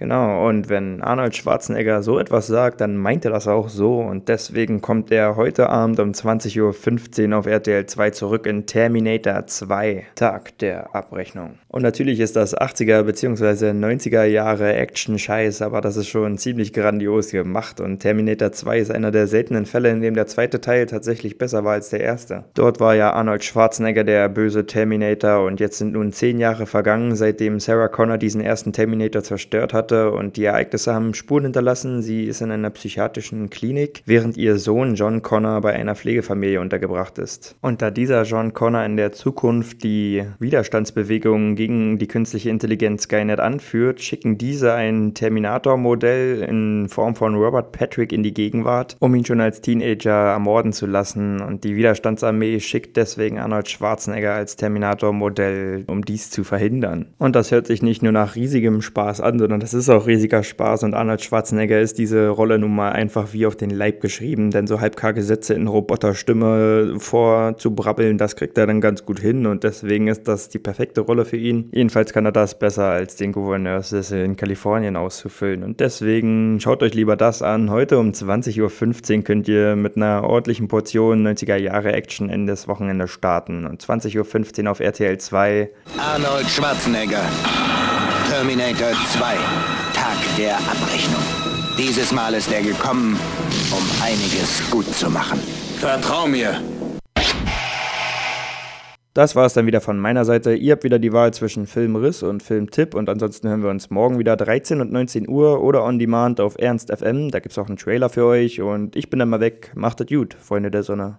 Genau, und wenn Arnold Schwarzenegger so etwas sagt, dann meint er das auch so und deswegen kommt er heute Abend um 20.15 Uhr auf RTL 2 zurück in Terminator 2, Tag der Abrechnung. Und natürlich ist das 80er bzw. 90er Jahre Action-Scheiß, aber das ist schon ziemlich grandios gemacht und Terminator 2 ist einer der seltenen Fälle, in dem der zweite Teil tatsächlich besser war als der erste. Dort war ja Arnold Schwarzenegger der böse Terminator und jetzt sind nun zehn Jahre vergangen, seitdem Sarah Connor diesen ersten Terminator zerstört hat hatte und die Ereignisse haben Spuren hinterlassen. Sie ist in einer psychiatrischen Klinik, während ihr Sohn John Connor bei einer Pflegefamilie untergebracht ist. Und da dieser John Connor in der Zukunft die Widerstandsbewegung gegen die künstliche Intelligenz Skynet anführt, schicken diese ein Terminator-Modell in Form von Robert Patrick in die Gegenwart, um ihn schon als Teenager ermorden zu lassen. Und die Widerstandsarmee schickt deswegen Arnold Schwarzenegger als Terminator-Modell, um dies zu verhindern. Und das hört sich nicht nur nach riesigem Spaß an, sondern das ist ist auch riesiger Spaß und Arnold Schwarzenegger ist diese Rolle nun mal einfach wie auf den Leib geschrieben, denn so halbkarge Sätze in Roboterstimme vorzubrabbeln, das kriegt er dann ganz gut hin und deswegen ist das die perfekte Rolle für ihn. Jedenfalls kann er das besser als den Gouverneurssessel in Kalifornien auszufüllen und deswegen schaut euch lieber das an. Heute um 20.15 Uhr könnt ihr mit einer ordentlichen Portion 90er Jahre Action in das Wochenende starten und 20.15 Uhr auf RTL 2. Arnold Schwarzenegger. Terminator 2. Tag der Abrechnung. Dieses Mal ist er gekommen, um einiges gut zu machen. Vertrau mir. Das war es dann wieder von meiner Seite. Ihr habt wieder die Wahl zwischen Filmriss und Filmtipp und ansonsten hören wir uns morgen wieder 13 und 19 Uhr oder on demand auf Ernst FM. Da gibt es auch einen Trailer für euch und ich bin dann mal weg. Macht es gut, Freunde der Sonne.